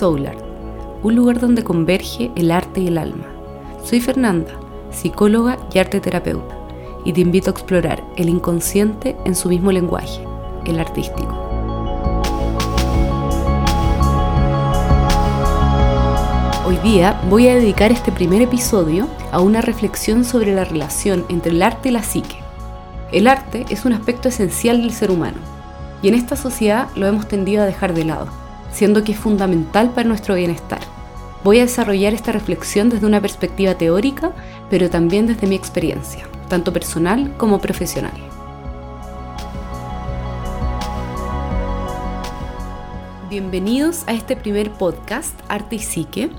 Soul un lugar donde converge el arte y el alma. Soy Fernanda, psicóloga y arte terapeuta, y te invito a explorar el inconsciente en su mismo lenguaje, el artístico. Hoy día voy a dedicar este primer episodio a una reflexión sobre la relación entre el arte y la psique. El arte es un aspecto esencial del ser humano, y en esta sociedad lo hemos tendido a dejar de lado siendo que es fundamental para nuestro bienestar. Voy a desarrollar esta reflexión desde una perspectiva teórica, pero también desde mi experiencia, tanto personal como profesional. Bienvenidos a este primer podcast, Arte y Psique,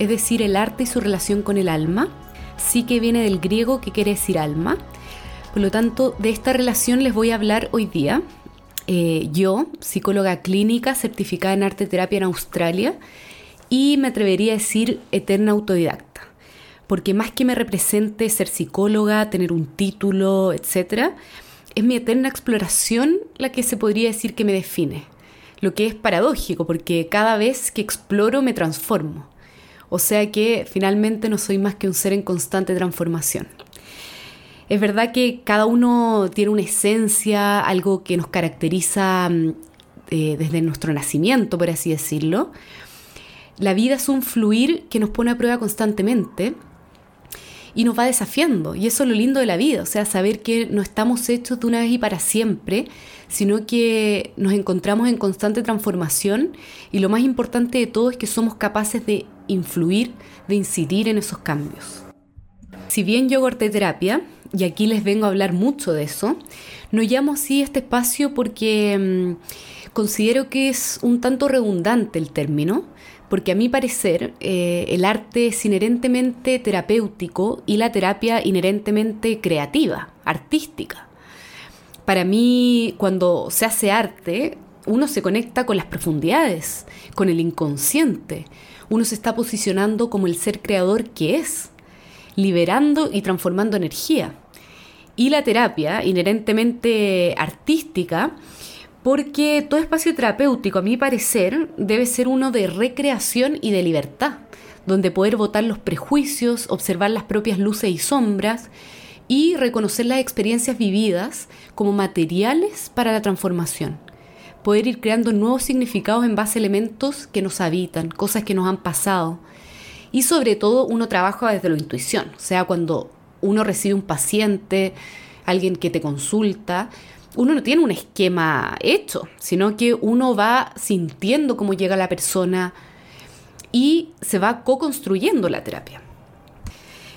es decir, el arte y su relación con el alma. Psique viene del griego que quiere decir alma. Por lo tanto, de esta relación les voy a hablar hoy día, eh, yo, psicóloga clínica certificada en arte terapia en Australia, y me atrevería a decir eterna autodidacta, porque más que me represente ser psicóloga, tener un título, etc., es mi eterna exploración la que se podría decir que me define, lo que es paradójico, porque cada vez que exploro me transformo, o sea que finalmente no soy más que un ser en constante transformación. Es verdad que cada uno tiene una esencia, algo que nos caracteriza mm, eh, desde nuestro nacimiento, por así decirlo. La vida es un fluir que nos pone a prueba constantemente y nos va desafiando. Y eso es lo lindo de la vida, o sea, saber que no estamos hechos de una vez y para siempre, sino que nos encontramos en constante transformación y lo más importante de todo es que somos capaces de influir, de incidir en esos cambios. Si bien yo hago terapia, y aquí les vengo a hablar mucho de eso, no llamo así este espacio porque mm, considero que es un tanto redundante el término, porque a mi parecer eh, el arte es inherentemente terapéutico y la terapia inherentemente creativa, artística. Para mí, cuando se hace arte, uno se conecta con las profundidades, con el inconsciente, uno se está posicionando como el ser creador que es liberando y transformando energía. Y la terapia, inherentemente artística, porque todo espacio terapéutico, a mi parecer, debe ser uno de recreación y de libertad, donde poder votar los prejuicios, observar las propias luces y sombras y reconocer las experiencias vividas como materiales para la transformación. Poder ir creando nuevos significados en base a elementos que nos habitan, cosas que nos han pasado, y sobre todo uno trabaja desde la intuición, o sea, cuando uno recibe un paciente, alguien que te consulta, uno no tiene un esquema hecho, sino que uno va sintiendo cómo llega la persona y se va co-construyendo la terapia.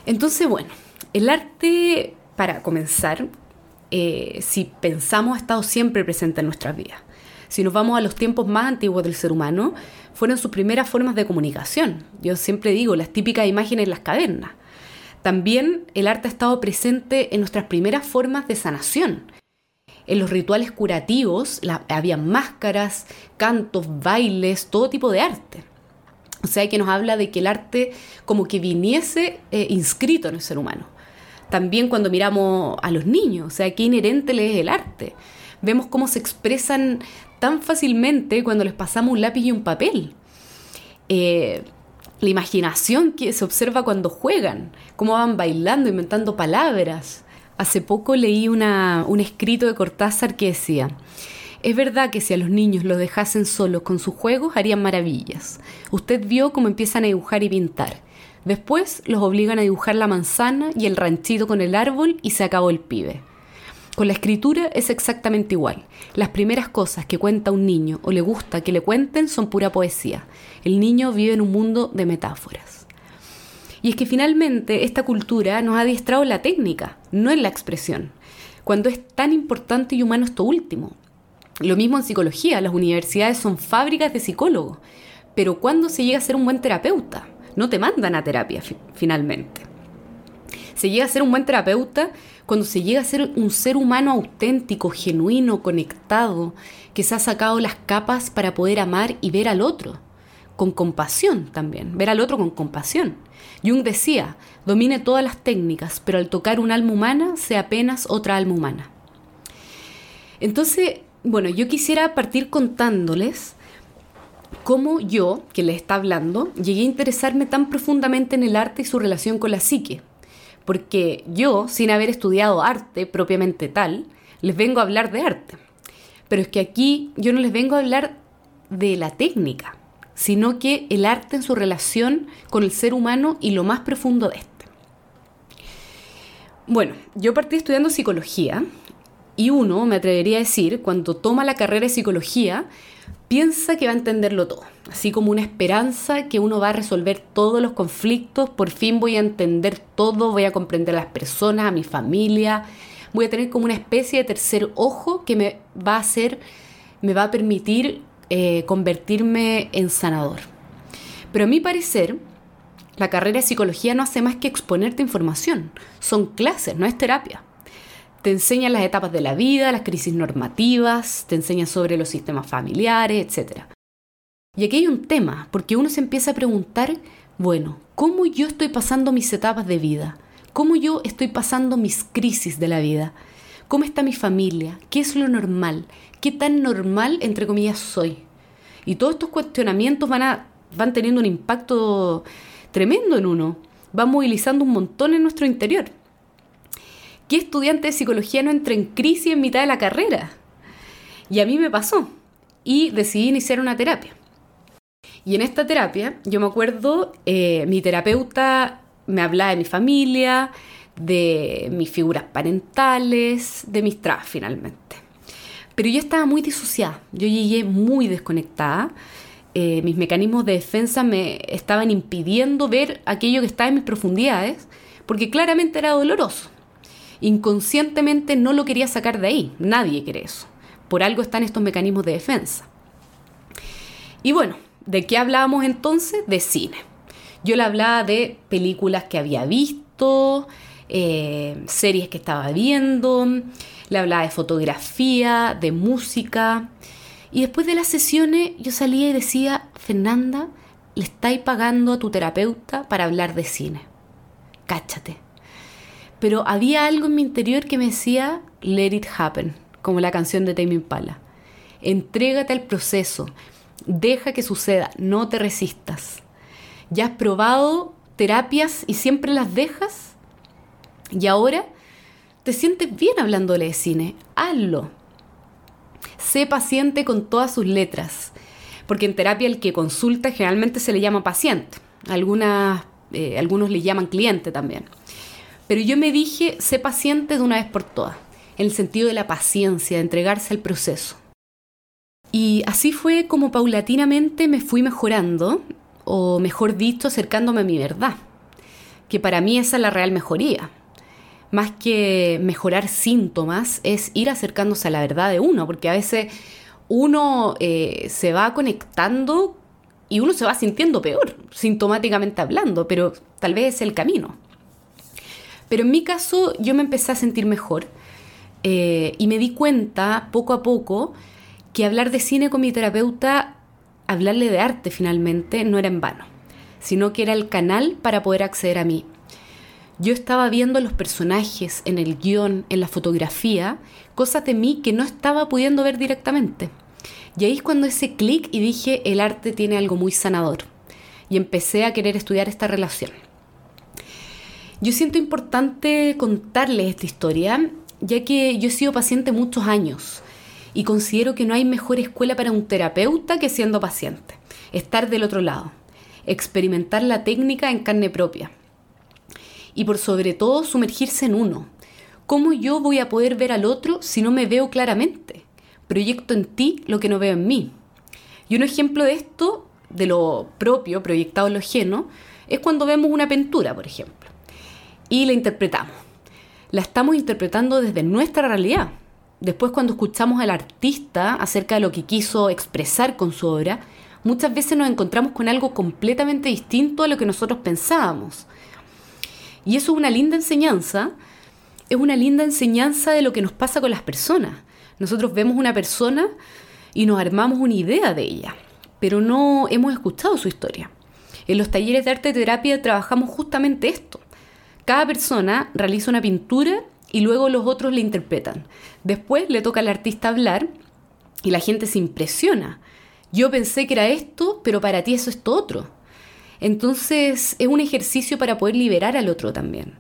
Entonces, bueno, el arte, para comenzar, eh, si pensamos, ha estado siempre presente en nuestras vidas. Si nos vamos a los tiempos más antiguos del ser humano, fueron sus primeras formas de comunicación. Yo siempre digo, las típicas imágenes en las cavernas. También el arte ha estado presente en nuestras primeras formas de sanación. En los rituales curativos había máscaras, cantos, bailes, todo tipo de arte. O sea que nos habla de que el arte como que viniese eh, inscrito en el ser humano. También cuando miramos a los niños, o sea, qué inherente les es el arte. Vemos cómo se expresan tan fácilmente cuando les pasamos un lápiz y un papel. Eh, la imaginación que se observa cuando juegan, cómo van bailando, inventando palabras. Hace poco leí un escrito de Cortázar que decía, es verdad que si a los niños los dejasen solos con sus juegos harían maravillas. Usted vio cómo empiezan a dibujar y pintar. Después los obligan a dibujar la manzana y el ranchito con el árbol y se acabó el pibe. Con la escritura es exactamente igual. Las primeras cosas que cuenta un niño o le gusta que le cuenten son pura poesía. El niño vive en un mundo de metáforas. Y es que finalmente esta cultura nos ha adiestrado la técnica, no en la expresión, cuando es tan importante y humano esto último. Lo mismo en psicología, las universidades son fábricas de psicólogos, pero ¿cuándo se llega a ser un buen terapeuta? No te mandan a terapia finalmente. Se llega a ser un buen terapeuta cuando se llega a ser un ser humano auténtico, genuino, conectado, que se ha sacado las capas para poder amar y ver al otro, con compasión también, ver al otro con compasión. Jung decía, domine todas las técnicas, pero al tocar un alma humana, sea apenas otra alma humana. Entonces, bueno, yo quisiera partir contándoles cómo yo, que les está hablando, llegué a interesarme tan profundamente en el arte y su relación con la psique. Porque yo, sin haber estudiado arte propiamente tal, les vengo a hablar de arte. Pero es que aquí yo no les vengo a hablar de la técnica, sino que el arte en su relación con el ser humano y lo más profundo de este. Bueno, yo partí estudiando psicología y uno, me atrevería a decir, cuando toma la carrera de psicología, piensa que va a entenderlo todo, así como una esperanza que uno va a resolver todos los conflictos, por fin voy a entender todo, voy a comprender a las personas, a mi familia, voy a tener como una especie de tercer ojo que me va a hacer, me va a permitir eh, convertirme en sanador. Pero a mi parecer, la carrera de psicología no hace más que exponerte información, son clases, no es terapia. Te enseñan las etapas de la vida, las crisis normativas, te enseñan sobre los sistemas familiares, etc. Y aquí hay un tema, porque uno se empieza a preguntar, bueno, ¿cómo yo estoy pasando mis etapas de vida? ¿Cómo yo estoy pasando mis crisis de la vida? ¿Cómo está mi familia? ¿Qué es lo normal? ¿Qué tan normal, entre comillas, soy? Y todos estos cuestionamientos van, a, van teniendo un impacto tremendo en uno, van movilizando un montón en nuestro interior. ¿Qué estudiante de psicología no entra en crisis en mitad de la carrera? Y a mí me pasó. Y decidí iniciar una terapia. Y en esta terapia, yo me acuerdo, eh, mi terapeuta me hablaba de mi familia, de mis figuras parentales, de mis trabas finalmente. Pero yo estaba muy disociada, yo llegué muy desconectada. Eh, mis mecanismos de defensa me estaban impidiendo ver aquello que estaba en mis profundidades, porque claramente era doloroso inconscientemente no lo quería sacar de ahí. Nadie quiere eso. Por algo están estos mecanismos de defensa. Y bueno, ¿de qué hablábamos entonces? De cine. Yo le hablaba de películas que había visto, eh, series que estaba viendo, le hablaba de fotografía, de música. Y después de las sesiones yo salía y decía, Fernanda, le estáis pagando a tu terapeuta para hablar de cine. Cáchate pero había algo en mi interior que me decía, let it happen, como la canción de Tame Impala. Entrégate al proceso, deja que suceda, no te resistas. ¿Ya has probado terapias y siempre las dejas? ¿Y ahora te sientes bien hablándole de cine? Hazlo. Sé paciente con todas sus letras, porque en terapia el que consulta generalmente se le llama paciente. Algunas, eh, algunos le llaman cliente también. Pero yo me dije, sé paciente de una vez por todas, en el sentido de la paciencia, de entregarse al proceso. Y así fue como paulatinamente me fui mejorando, o mejor dicho, acercándome a mi verdad, que para mí esa es la real mejoría. Más que mejorar síntomas, es ir acercándose a la verdad de uno, porque a veces uno eh, se va conectando y uno se va sintiendo peor, sintomáticamente hablando, pero tal vez es el camino. Pero en mi caso yo me empecé a sentir mejor eh, y me di cuenta poco a poco que hablar de cine con mi terapeuta, hablarle de arte finalmente, no era en vano, sino que era el canal para poder acceder a mí. Yo estaba viendo los personajes en el guion, en la fotografía, cosas de mí que no estaba pudiendo ver directamente. Y ahí es cuando ese clic y dije, el arte tiene algo muy sanador. Y empecé a querer estudiar esta relación. Yo siento importante contarles esta historia, ya que yo he sido paciente muchos años y considero que no hay mejor escuela para un terapeuta que siendo paciente. Estar del otro lado, experimentar la técnica en carne propia y por sobre todo sumergirse en uno. ¿Cómo yo voy a poder ver al otro si no me veo claramente? Proyecto en ti lo que no veo en mí. Y un ejemplo de esto, de lo propio proyectado en lo ajeno, es cuando vemos una pintura, por ejemplo y la interpretamos. La estamos interpretando desde nuestra realidad. Después cuando escuchamos al artista acerca de lo que quiso expresar con su obra, muchas veces nos encontramos con algo completamente distinto a lo que nosotros pensábamos. Y eso es una linda enseñanza, es una linda enseñanza de lo que nos pasa con las personas. Nosotros vemos una persona y nos armamos una idea de ella, pero no hemos escuchado su historia. En los talleres de arte terapia trabajamos justamente esto, cada persona realiza una pintura y luego los otros le interpretan. Después le toca al artista hablar y la gente se impresiona. yo pensé que era esto, pero para ti eso es todo otro. Entonces es un ejercicio para poder liberar al otro también,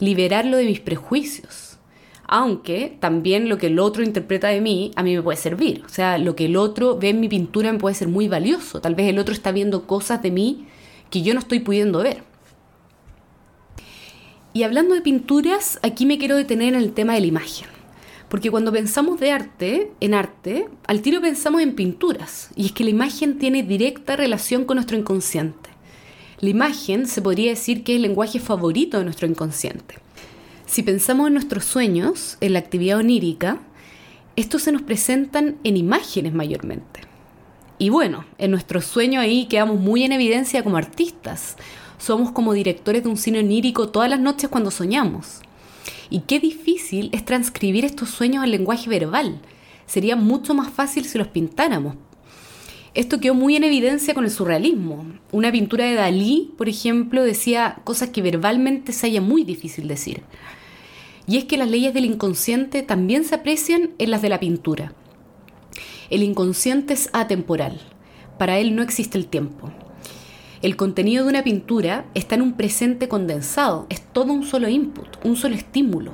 liberarlo de mis prejuicios. Aunque también lo que el otro interpreta de mí a mí me puede servir. O sea, lo que el otro ve en mi pintura me puede ser muy valioso. Tal vez el otro está viendo cosas de mí que yo no estoy pudiendo ver. Y hablando de pinturas, aquí me quiero detener en el tema de la imagen. Porque cuando pensamos de arte, en arte, al tiro pensamos en pinturas. Y es que la imagen tiene directa relación con nuestro inconsciente. La imagen se podría decir que es el lenguaje favorito de nuestro inconsciente. Si pensamos en nuestros sueños, en la actividad onírica, estos se nos presentan en imágenes mayormente. Y bueno, en nuestros sueños ahí quedamos muy en evidencia como artistas somos como directores de un cine onírico todas las noches cuando soñamos. Y qué difícil es transcribir estos sueños al lenguaje verbal. Sería mucho más fácil si los pintáramos. Esto quedó muy en evidencia con el surrealismo. Una pintura de Dalí, por ejemplo, decía cosas que verbalmente se haya muy difícil decir. Y es que las leyes del inconsciente también se aprecian en las de la pintura. El inconsciente es atemporal. Para él no existe el tiempo. El contenido de una pintura está en un presente condensado, es todo un solo input, un solo estímulo.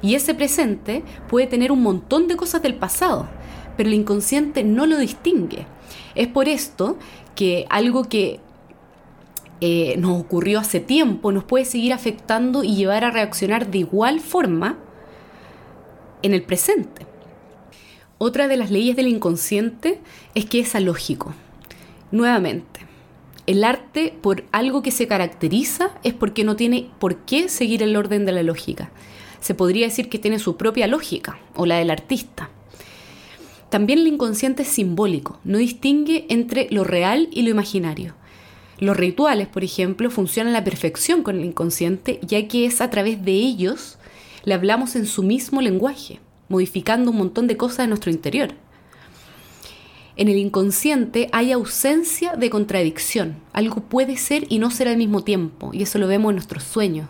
Y ese presente puede tener un montón de cosas del pasado, pero el inconsciente no lo distingue. Es por esto que algo que eh, nos ocurrió hace tiempo nos puede seguir afectando y llevar a reaccionar de igual forma en el presente. Otra de las leyes del inconsciente es que es alógico. Nuevamente, el arte, por algo que se caracteriza, es porque no tiene por qué seguir el orden de la lógica. Se podría decir que tiene su propia lógica, o la del artista. También el inconsciente es simbólico, no distingue entre lo real y lo imaginario. Los rituales, por ejemplo, funcionan a la perfección con el inconsciente, ya que es a través de ellos le hablamos en su mismo lenguaje, modificando un montón de cosas de nuestro interior. En el inconsciente hay ausencia de contradicción. Algo puede ser y no ser al mismo tiempo, y eso lo vemos en nuestros sueños.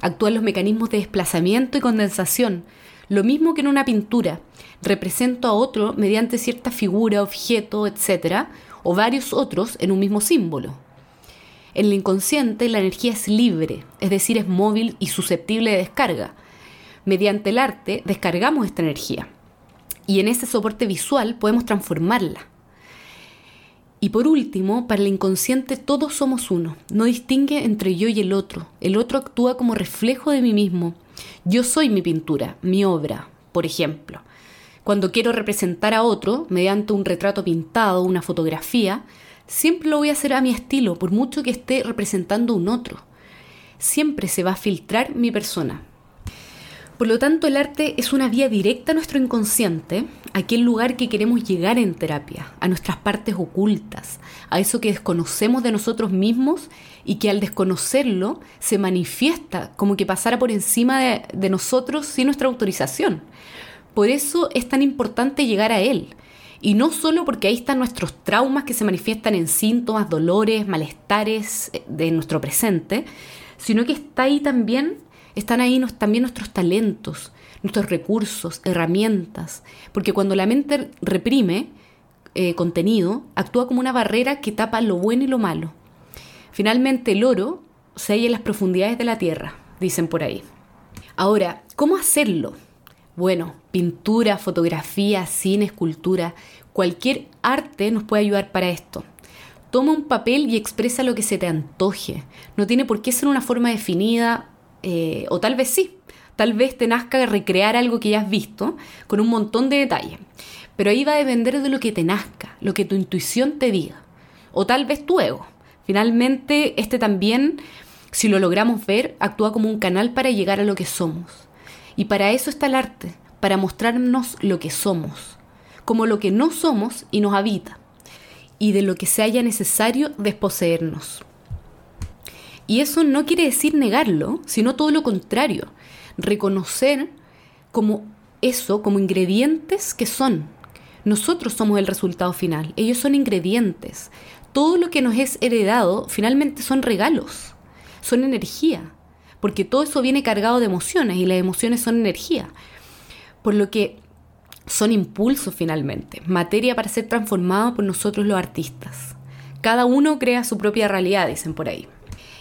Actúan los mecanismos de desplazamiento y condensación, lo mismo que en una pintura. Represento a otro mediante cierta figura, objeto, etc., o varios otros en un mismo símbolo. En el inconsciente la energía es libre, es decir, es móvil y susceptible de descarga. Mediante el arte descargamos esta energía y en ese soporte visual podemos transformarla. Y por último, para el inconsciente todos somos uno, no distingue entre yo y el otro. El otro actúa como reflejo de mí mismo. Yo soy mi pintura, mi obra, por ejemplo. Cuando quiero representar a otro mediante un retrato pintado, una fotografía, siempre lo voy a hacer a mi estilo, por mucho que esté representando un otro. Siempre se va a filtrar mi persona, por lo tanto, el arte es una vía directa a nuestro inconsciente, a aquel lugar que queremos llegar en terapia, a nuestras partes ocultas, a eso que desconocemos de nosotros mismos y que al desconocerlo se manifiesta como que pasara por encima de, nosotros sin nuestra autorización. Por eso es tan importante llegar a él. Y no solo porque ahí están nuestros traumas que se manifiestan en síntomas, dolores, malestares eh, de nuestro presente, sino que está ahí también están ahí también nuestros talentos, nuestros recursos, herramientas, porque cuando la mente reprime eh, contenido, actúa como una barrera que tapa lo bueno y lo malo. Finalmente el oro se halla en las profundidades de la tierra, dicen por ahí. Ahora, ¿cómo hacerlo? Bueno, pintura, fotografía, cine, escultura, cualquier arte nos puede ayudar para esto. Toma un papel y expresa lo que se te antoje. No tiene por qué ser una forma definida eh, o tal vez sí, tal vez te nazca recrear algo que ya has visto con un montón de detalles. Pero ahí va a depender de lo que te nazca, lo que tu intuición te diga. O tal vez tu ego. Finalmente, este también, si lo logramos ver, actúa como un canal para llegar a lo que somos. Y para eso está el arte, para mostrarnos lo que somos, como lo que no somos y nos habita, y de lo que se haya necesario desposeernos. Y eso no quiere decir negarlo, sino todo lo contrario, reconocer como eso, como ingredientes que son. Nosotros somos el resultado final, ellos son ingredientes. Todo lo que nos es heredado finalmente son regalos, son energía, porque todo eso viene cargado de emociones y las emociones son energía. Por lo que son impulsos finalmente, materia para ser transformado por nosotros los artistas. Cada uno crea su propia realidad, dicen por ahí.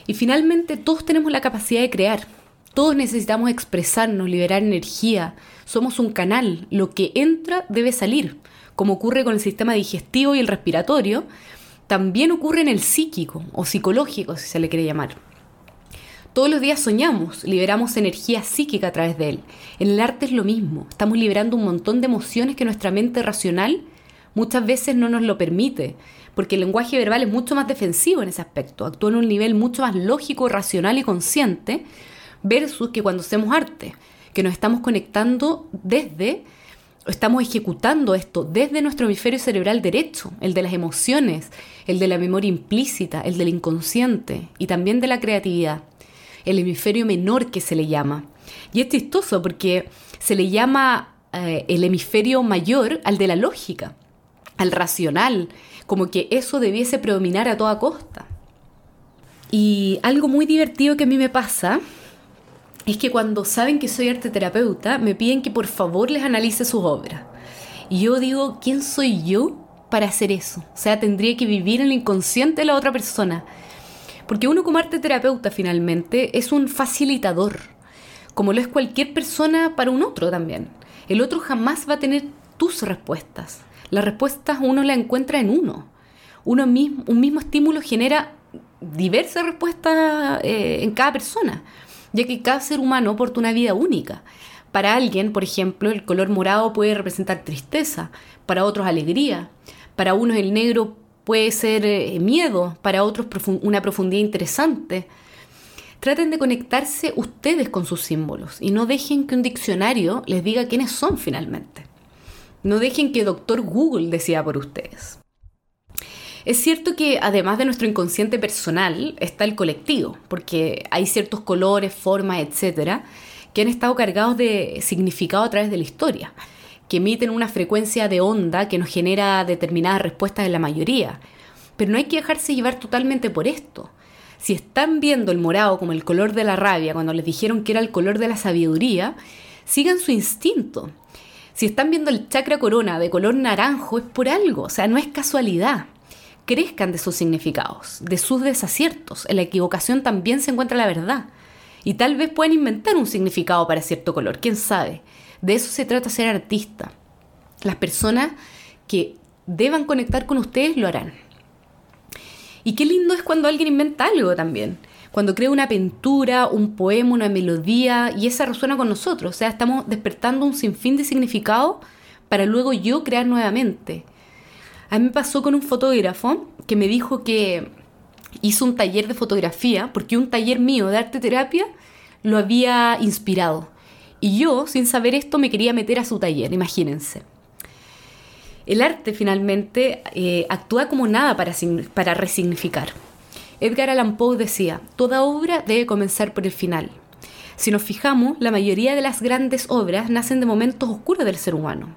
Y finalmente todos tenemos la capacidad de crear. Todos necesitamos expresarnos, liberar energía. Somos un canal. Lo que entra debe salir. Como ocurre con el sistema digestivo y el respiratorio, también ocurre en el psíquico o psicológico, si se le quiere llamar. Todos los días soñamos, liberamos energía psíquica a través de él. En el arte es lo mismo, estamos liberando un montón de emociones que nuestra mente racional muchas veces no nos lo permite, porque el lenguaje verbal es mucho más defensivo en ese aspecto, actúa en un nivel mucho más lógico, racional y consciente, versus que cuando hacemos arte, que nos estamos conectando desde, estamos ejecutando esto desde nuestro hemisferio cerebral derecho, el de las emociones, el de la memoria implícita, el del inconsciente y también de la creatividad el hemisferio menor que se le llama. Y es chistoso porque se le llama eh, el hemisferio mayor al de la lógica, al racional, como que eso debiese predominar a toda costa. Y algo muy divertido que a mí me pasa es que cuando saben que soy arte terapeuta, me piden que por favor les analice sus obras. Y yo digo, ¿quién soy yo para hacer eso? O sea, tendría que vivir en el inconsciente de la otra persona. Porque uno como arte terapeuta finalmente es un facilitador, como lo es cualquier persona para un otro también. El otro jamás va a tener tus respuestas. Las respuestas uno las encuentra en uno. Uno mismo, un mismo estímulo genera diversas respuestas eh, en cada persona, ya que cada ser humano porta una vida única. Para alguien, por ejemplo, el color morado puede representar tristeza, para otros alegría, para unos el negro puede ser eh, miedo, para otros una profundidad interesante. Traten de conectarse ustedes con sus símbolos y no dejen que un diccionario les diga quiénes son finalmente. No dejen que Doctor Google decida por ustedes. Es cierto que además de nuestro inconsciente personal está el colectivo, porque hay ciertos colores, formas, etcétera, que han estado cargados de significado a través de la historia que emiten una frecuencia de onda que nos genera determinadas respuestas en la mayoría. Pero no hay que dejarse llevar totalmente por esto. Si están viendo el morado como el color de la rabia cuando les dijeron que era el color de la sabiduría, sigan su instinto. Si están viendo el chakra corona de color naranjo es por algo, o sea, no es casualidad. Crezcan de sus significados, de sus desaciertos. En la equivocación también se encuentra la verdad. Y tal vez puedan inventar un significado para cierto color, quién sabe. De eso se trata ser artista. Las personas que deban conectar con ustedes lo harán. Y qué lindo es cuando alguien inventa algo también. Cuando crea una pintura, un poema, una melodía y esa resuena con nosotros. O sea, estamos despertando un sinfín de significado para luego yo crear nuevamente. A mí me pasó con un fotógrafo que me dijo que hizo un taller de fotografía porque un taller mío de arte terapia lo había inspirado. Y yo, sin saber esto, me quería meter a su taller, imagínense. El arte finalmente eh, actúa como nada para, para resignificar. Edgar Allan Poe decía, toda obra debe comenzar por el final. Si nos fijamos, la mayoría de las grandes obras nacen de momentos oscuros del ser humano,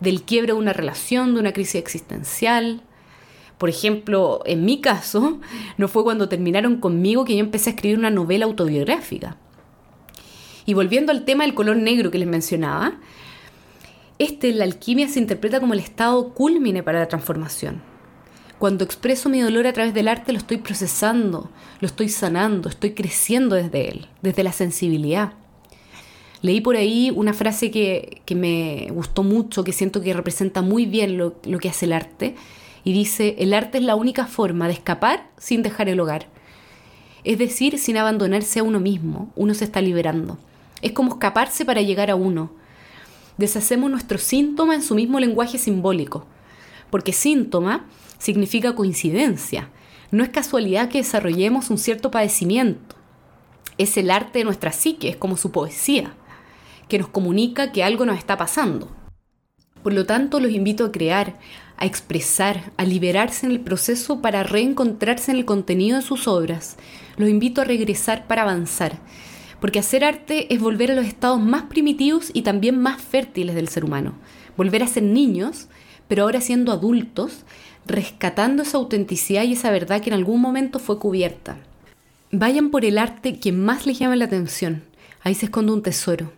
del quiebre de una relación, de una crisis existencial. Por ejemplo, en mi caso, no fue cuando terminaron conmigo que yo empecé a escribir una novela autobiográfica. Y volviendo al tema del color negro que les mencionaba, este en la alquimia se interpreta como el estado culmine para la transformación. Cuando expreso mi dolor a través del arte lo estoy procesando, lo estoy sanando, estoy creciendo desde él, desde la sensibilidad. Leí por ahí una frase que, me gustó mucho, que siento que representa muy bien lo, lo que hace el arte, y dice, el arte es la única forma de escapar sin dejar el hogar. Es decir, sin abandonarse a uno mismo, uno se está liberando. Es como escaparse para llegar a uno. Deshacemos nuestro síntoma en su mismo lenguaje simbólico, porque síntoma significa coincidencia. No es casualidad que desarrollemos un cierto padecimiento. Es el arte de nuestra psique, es como su poesía, que nos comunica que algo nos está pasando. Por lo tanto, los invito a crear, a expresar, a liberarse en el proceso para reencontrarse en el contenido de sus obras. Los invito a regresar para avanzar porque hacer arte es volver a los estados más primitivos y también más fértiles del ser humano. Volver a ser niños, pero ahora siendo adultos, rescatando esa autenticidad y esa verdad que en algún momento fue cubierta. Vayan por el arte que más les llame la atención. Ahí se esconde un tesoro.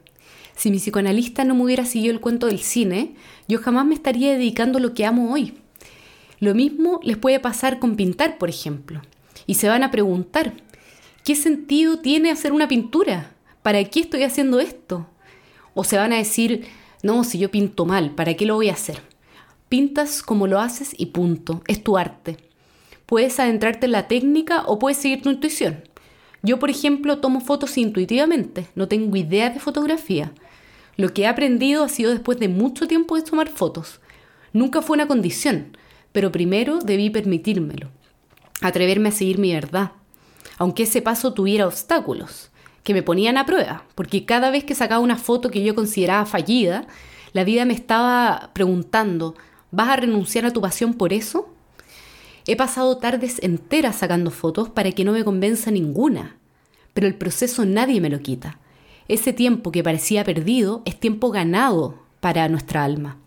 Si mi psicoanalista no me hubiera seguido el cuento del cine, yo jamás me estaría dedicando a lo que amo hoy. Lo mismo les puede pasar con pintar, por ejemplo. Y se van a preguntar, ¿qué sentido tiene hacer una pintura? ¿Para qué estoy haciendo esto? O se van a decir, no, si yo pinto mal, ¿para qué lo voy a hacer? Pintas como lo haces y punto, es tu arte. Puedes adentrarte en la técnica o puedes seguir tu intuición. Yo, por ejemplo, tomo fotos intuitivamente, no tengo idea de fotografía. Lo que he aprendido ha sido después de mucho tiempo de tomar fotos. Nunca fue una condición, pero primero debí permitírmelo, atreverme a seguir mi verdad, aunque ese paso tuviera obstáculos, que me ponían a prueba, porque cada vez que sacaba una foto que yo consideraba fallida, la vida me estaba preguntando, ¿vas a renunciar a tu pasión por eso? He pasado tardes enteras sacando fotos para que no me convenza ninguna, pero el proceso nadie me lo quita. Ese tiempo que parecía perdido es tiempo ganado para nuestra alma.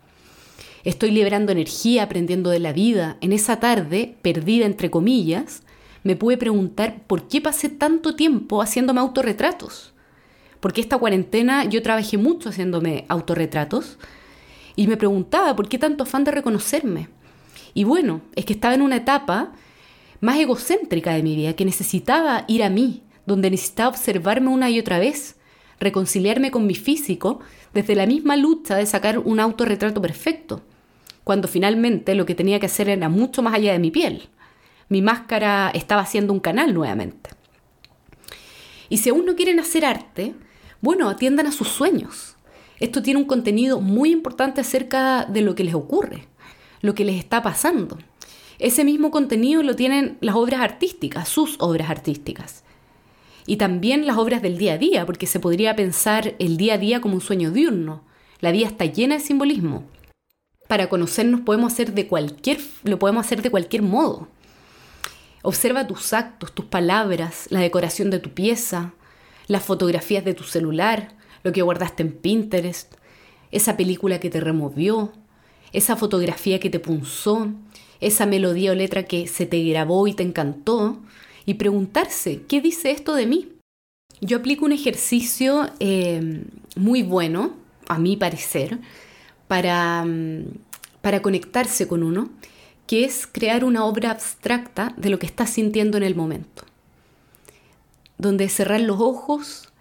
Estoy liberando energía, aprendiendo de la vida. En esa tarde, perdida entre comillas, me pude preguntar por qué pasé tanto tiempo haciéndome autorretratos. Porque esta cuarentena yo trabajé mucho haciéndome autorretratos y me preguntaba por qué tanto afán de reconocerme. Y bueno, es que estaba en una etapa más egocéntrica de mi vida, que necesitaba ir a mí, donde necesitaba observarme una y otra vez, reconciliarme con mi físico desde la misma lucha de sacar un autorretrato perfecto, cuando finalmente lo que tenía que hacer era mucho más allá de mi piel. Mi máscara estaba haciendo un canal nuevamente. Y si aún no quieren hacer arte, bueno, atiendan a sus sueños. Esto tiene un contenido muy importante acerca de lo que les ocurre, lo que les está pasando. Ese mismo contenido lo tienen las obras artísticas, sus obras artísticas y también las obras del día a día, porque se podría pensar el día a día como un sueño diurno. La vida está llena de simbolismo. Para conocernos podemos hacer de cualquier, lo podemos hacer de cualquier modo. Observa tus actos, tus palabras, la decoración de tu pieza, las fotografías de tu celular, lo que guardaste en Pinterest, esa película que te removió, esa fotografía que te punzó, esa melodía o letra que se te grabó y te encantó, y preguntarse, ¿qué dice esto de mí? Yo aplico un ejercicio eh, muy bueno, a mi parecer, para, mm, para conectarse con uno, que es crear una obra abstracta de lo que estás sintiendo en el momento. Donde cerrar los ojos,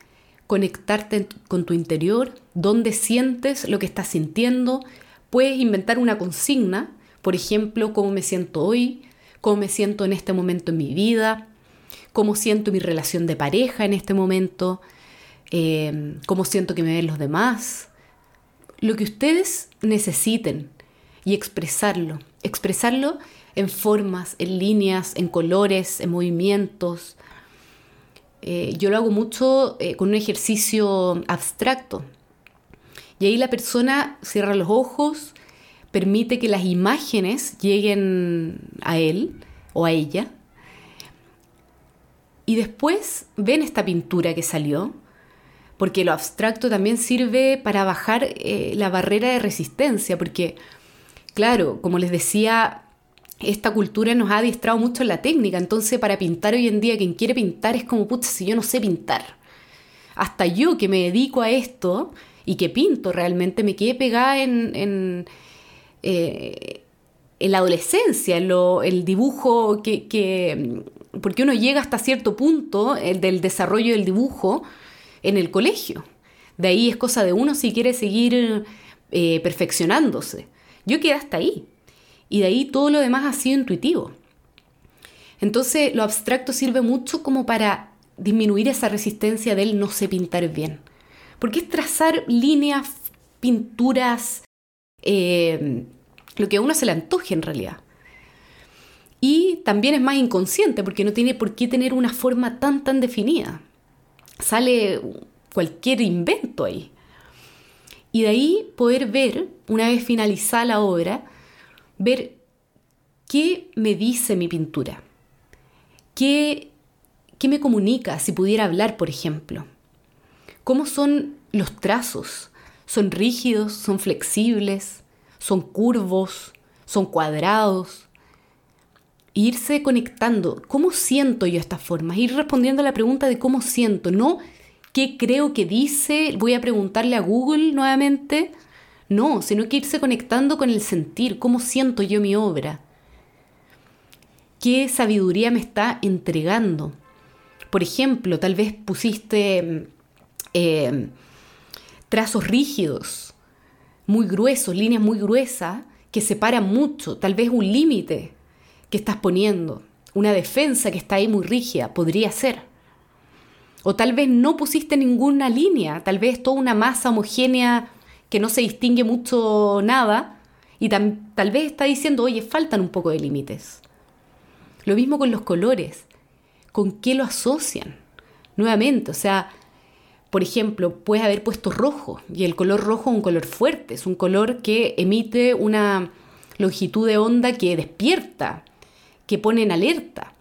conectarte con tu interior, donde sientes lo que estás sintiendo. Puedes inventar una consigna, por ejemplo, cómo me siento hoy, cómo me siento en este momento en mi vida, cómo siento mi relación de pareja en este momento, eh, cómo siento que me ven los demás, lo que ustedes necesiten y expresarlo, expresarlo en formas, en líneas, en colores, en movimientos. Eh, yo lo hago mucho eh, con un ejercicio abstracto. Y ahí la persona cierra los ojos, permite que las imágenes lleguen a él o a ella y después ven esta pintura que salió, porque lo abstracto también sirve para bajar eh, la barrera de resistencia, porque, claro, como les decía, esta cultura nos ha adiestrado mucho en la técnica, entonces para pintar hoy en día quien quiere pintar es como, puta, si yo no sé pintar. Hasta yo que me dedico a esto y que pinto realmente, me quedé pegada en, eh, la adolescencia, en el dibujo que, que porque uno llega hasta cierto punto el del desarrollo del dibujo en el colegio. De ahí es cosa de uno si quiere seguir eh, perfeccionándose. Yo quedé hasta ahí. Y de ahí todo lo demás ha sido intuitivo. Entonces lo abstracto sirve mucho como para disminuir esa resistencia del no sé pintar bien. Porque es trazar líneas, pinturas, eh, lo que a uno se le antoje en realidad. Y también es más inconsciente porque no tiene por qué tener una forma tan tan definida. Sale cualquier invento ahí. Y de ahí poder ver, una vez finalizada la obra, ver qué me dice mi pintura. ¿Qué, qué me comunica si pudiera hablar, por ejemplo? ¿Cómo son los trazos? ¿Son rígidos? ¿Son flexibles? ¿Son curvos? ¿Son cuadrados? irse conectando. ¿Cómo siento yo estas formas? Ir respondiendo a la pregunta de cómo siento, no qué creo que dice, voy a preguntarle a Google nuevamente. No, sino que irse conectando con el sentir, cómo siento yo mi obra. ¿Qué sabiduría me está entregando? Por ejemplo, tal vez pusiste eh, trazos rígidos, muy gruesos, líneas muy gruesas, que separan mucho, tal vez un límite que estás poniendo, una defensa que está ahí muy rígida, podría ser. O tal vez no pusiste ninguna línea, tal vez toda una masa homogénea que no se distingue mucho nada, y tal vez está diciendo, oye, faltan un poco de límites. Lo mismo con los colores, ¿con qué lo asocian? Nuevamente, o sea, por ejemplo, puedes haber puesto rojo, y el color rojo es un color fuerte, es un color que emite una longitud de onda que despierta, que pone en alerta,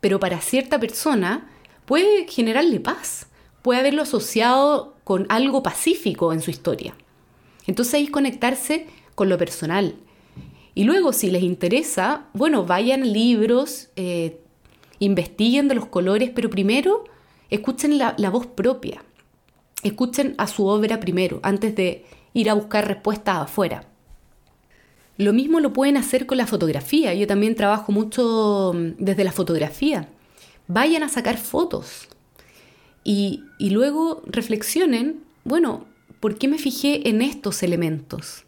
pero para cierta persona puede generarle paz, puede haberlo asociado con algo pacífico en su historia. Entonces ahí conectarse con lo personal. Y luego, si les interesa, bueno, vayan libros, eh, investiguen de los colores, pero primero escuchen la, voz propia. Escuchen a su obra primero, antes de ir a buscar respuestas afuera. Lo mismo lo pueden hacer con la fotografía. Yo también trabajo mucho mm, desde la fotografía vayan a sacar fotos y, luego reflexionen, bueno, ¿por qué me fijé en estos elementos?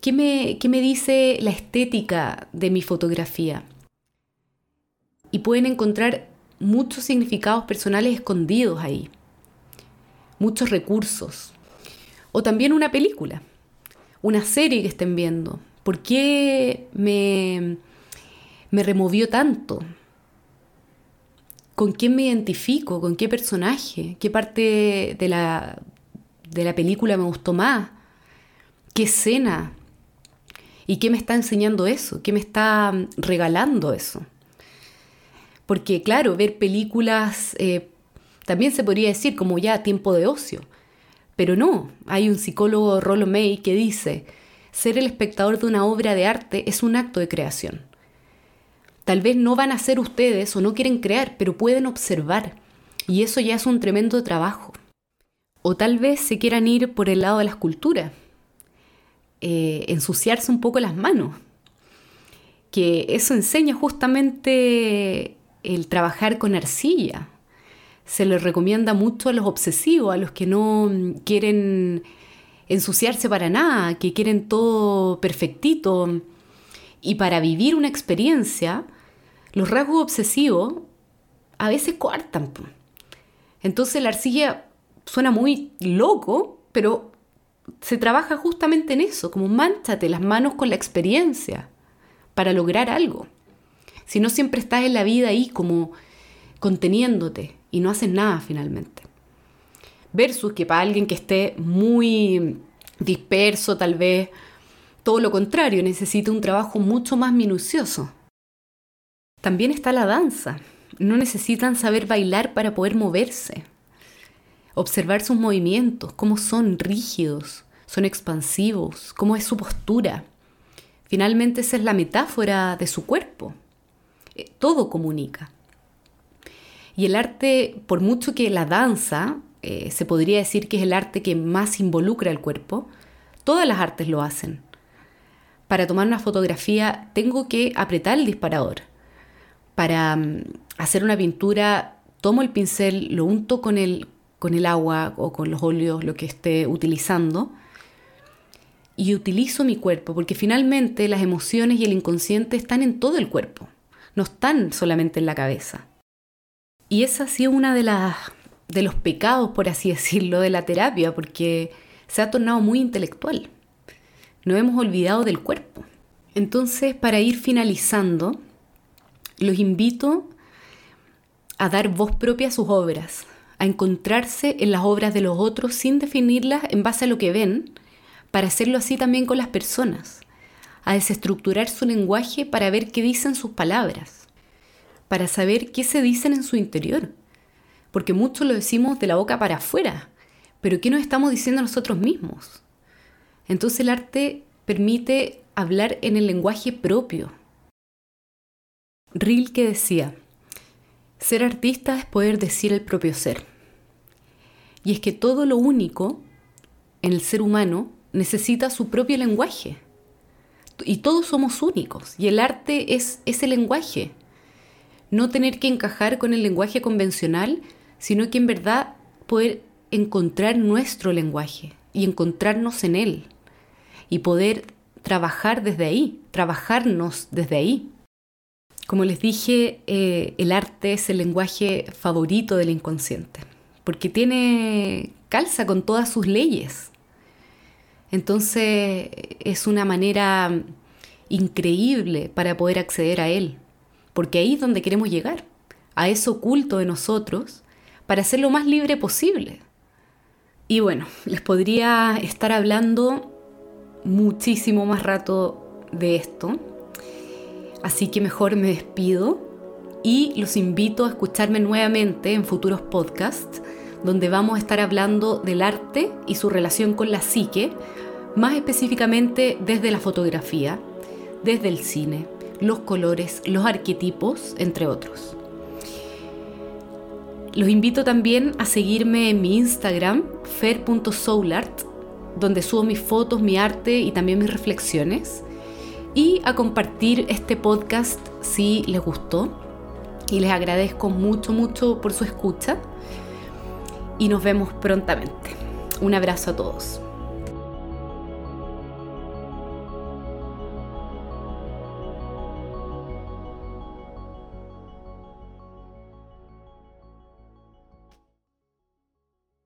¿Qué me, ¿Qué me dice la estética de mi fotografía? Y pueden encontrar muchos significados personales escondidos ahí, muchos recursos. O también una película, una serie que estén viendo. ¿Por qué me, me removió tanto? con quién me identifico, con qué personaje, qué parte de la, de la película me gustó más, qué escena y qué me está enseñando eso, qué me está regalando eso. Porque claro, ver películas eh, también se podría decir como ya tiempo de ocio, pero no, hay un psicólogo Rollo May que dice, ser el espectador de una obra de arte es un acto de creación. Tal vez no van a ser ustedes o no quieren crear, pero pueden observar. Y eso ya es un tremendo trabajo. O tal vez se quieran ir por el lado de la escultura, eh, ensuciarse un poco las manos. Que eso enseña justamente el trabajar con arcilla. Se les recomienda mucho a los obsesivos, a los que no quieren ensuciarse para nada, que quieren todo perfectito. Y para vivir una experiencia, los rasgos obsesivos a veces coartan. Entonces la arcilla suena muy loco, pero se trabaja justamente en eso, como manchate las manos con la experiencia para lograr algo. Si no siempre estás en la vida ahí como conteniéndote y no haces nada finalmente. Versus que para alguien que esté muy disperso tal vez, todo lo contrario, necesita un trabajo mucho más minucioso. También está la danza. No necesitan saber bailar para poder moverse. Observar sus movimientos, cómo son rígidos, son expansivos, cómo es su postura. Finalmente esa es la metáfora de su cuerpo. Eh, todo comunica. Y el arte, por mucho que la danza, eh, se podría decir que es el arte que más involucra al cuerpo, todas las artes lo hacen. Para tomar una fotografía tengo que apretar el disparador para mm, hacer una pintura, tomo el pincel, lo unto con el, con el agua o con los óleos, lo que esté utilizando, y utilizo mi cuerpo, porque finalmente las emociones y el inconsciente están en todo el cuerpo, no están solamente en la cabeza. Y esa ha sido una de las de los pecados, por así decirlo, de la terapia, porque se ha tornado muy intelectual. No hemos olvidado del cuerpo. Entonces, para ir finalizando, los invito a dar voz propia a sus obras, a encontrarse en las obras de los otros sin definirlas en base a lo que ven, para hacerlo así también con las personas, a desestructurar su lenguaje para ver qué dicen sus palabras, para saber qué se dicen en su interior, porque mucho lo decimos de la boca para afuera, pero ¿qué nos estamos diciendo nosotros mismos? Entonces el arte permite hablar en el lenguaje propio, Rilke decía, ser artista es poder decir el propio ser. Y es que todo lo único en el ser humano necesita su propio lenguaje. Y todos somos únicos. Y el arte es ese lenguaje. No tener que encajar con el lenguaje convencional, sino que en verdad poder encontrar nuestro lenguaje y encontrarnos en él. Y poder trabajar desde ahí, trabajarnos desde ahí. Como les dije, eh, el arte es el lenguaje favorito del inconsciente, porque tiene calza con todas sus leyes. Entonces es una manera increíble para poder acceder a él, porque ahí es donde queremos llegar, a eso oculto de nosotros, para ser lo más libre posible. Y bueno, les podría estar hablando muchísimo más rato de esto, Así que mejor me despido y los invito a escucharme nuevamente en futuros podcasts donde vamos a estar hablando del arte y su relación con la psique, más específicamente desde la fotografía, desde el cine, los colores, los arquetipos, entre otros. Los invito también a seguirme en mi Instagram, fer.soulart, donde subo mis fotos, mi arte y también mis reflexiones y a compartir este podcast si les gustó. Y les agradezco mucho, mucho por su escucha. Y nos vemos prontamente. Un abrazo a todos.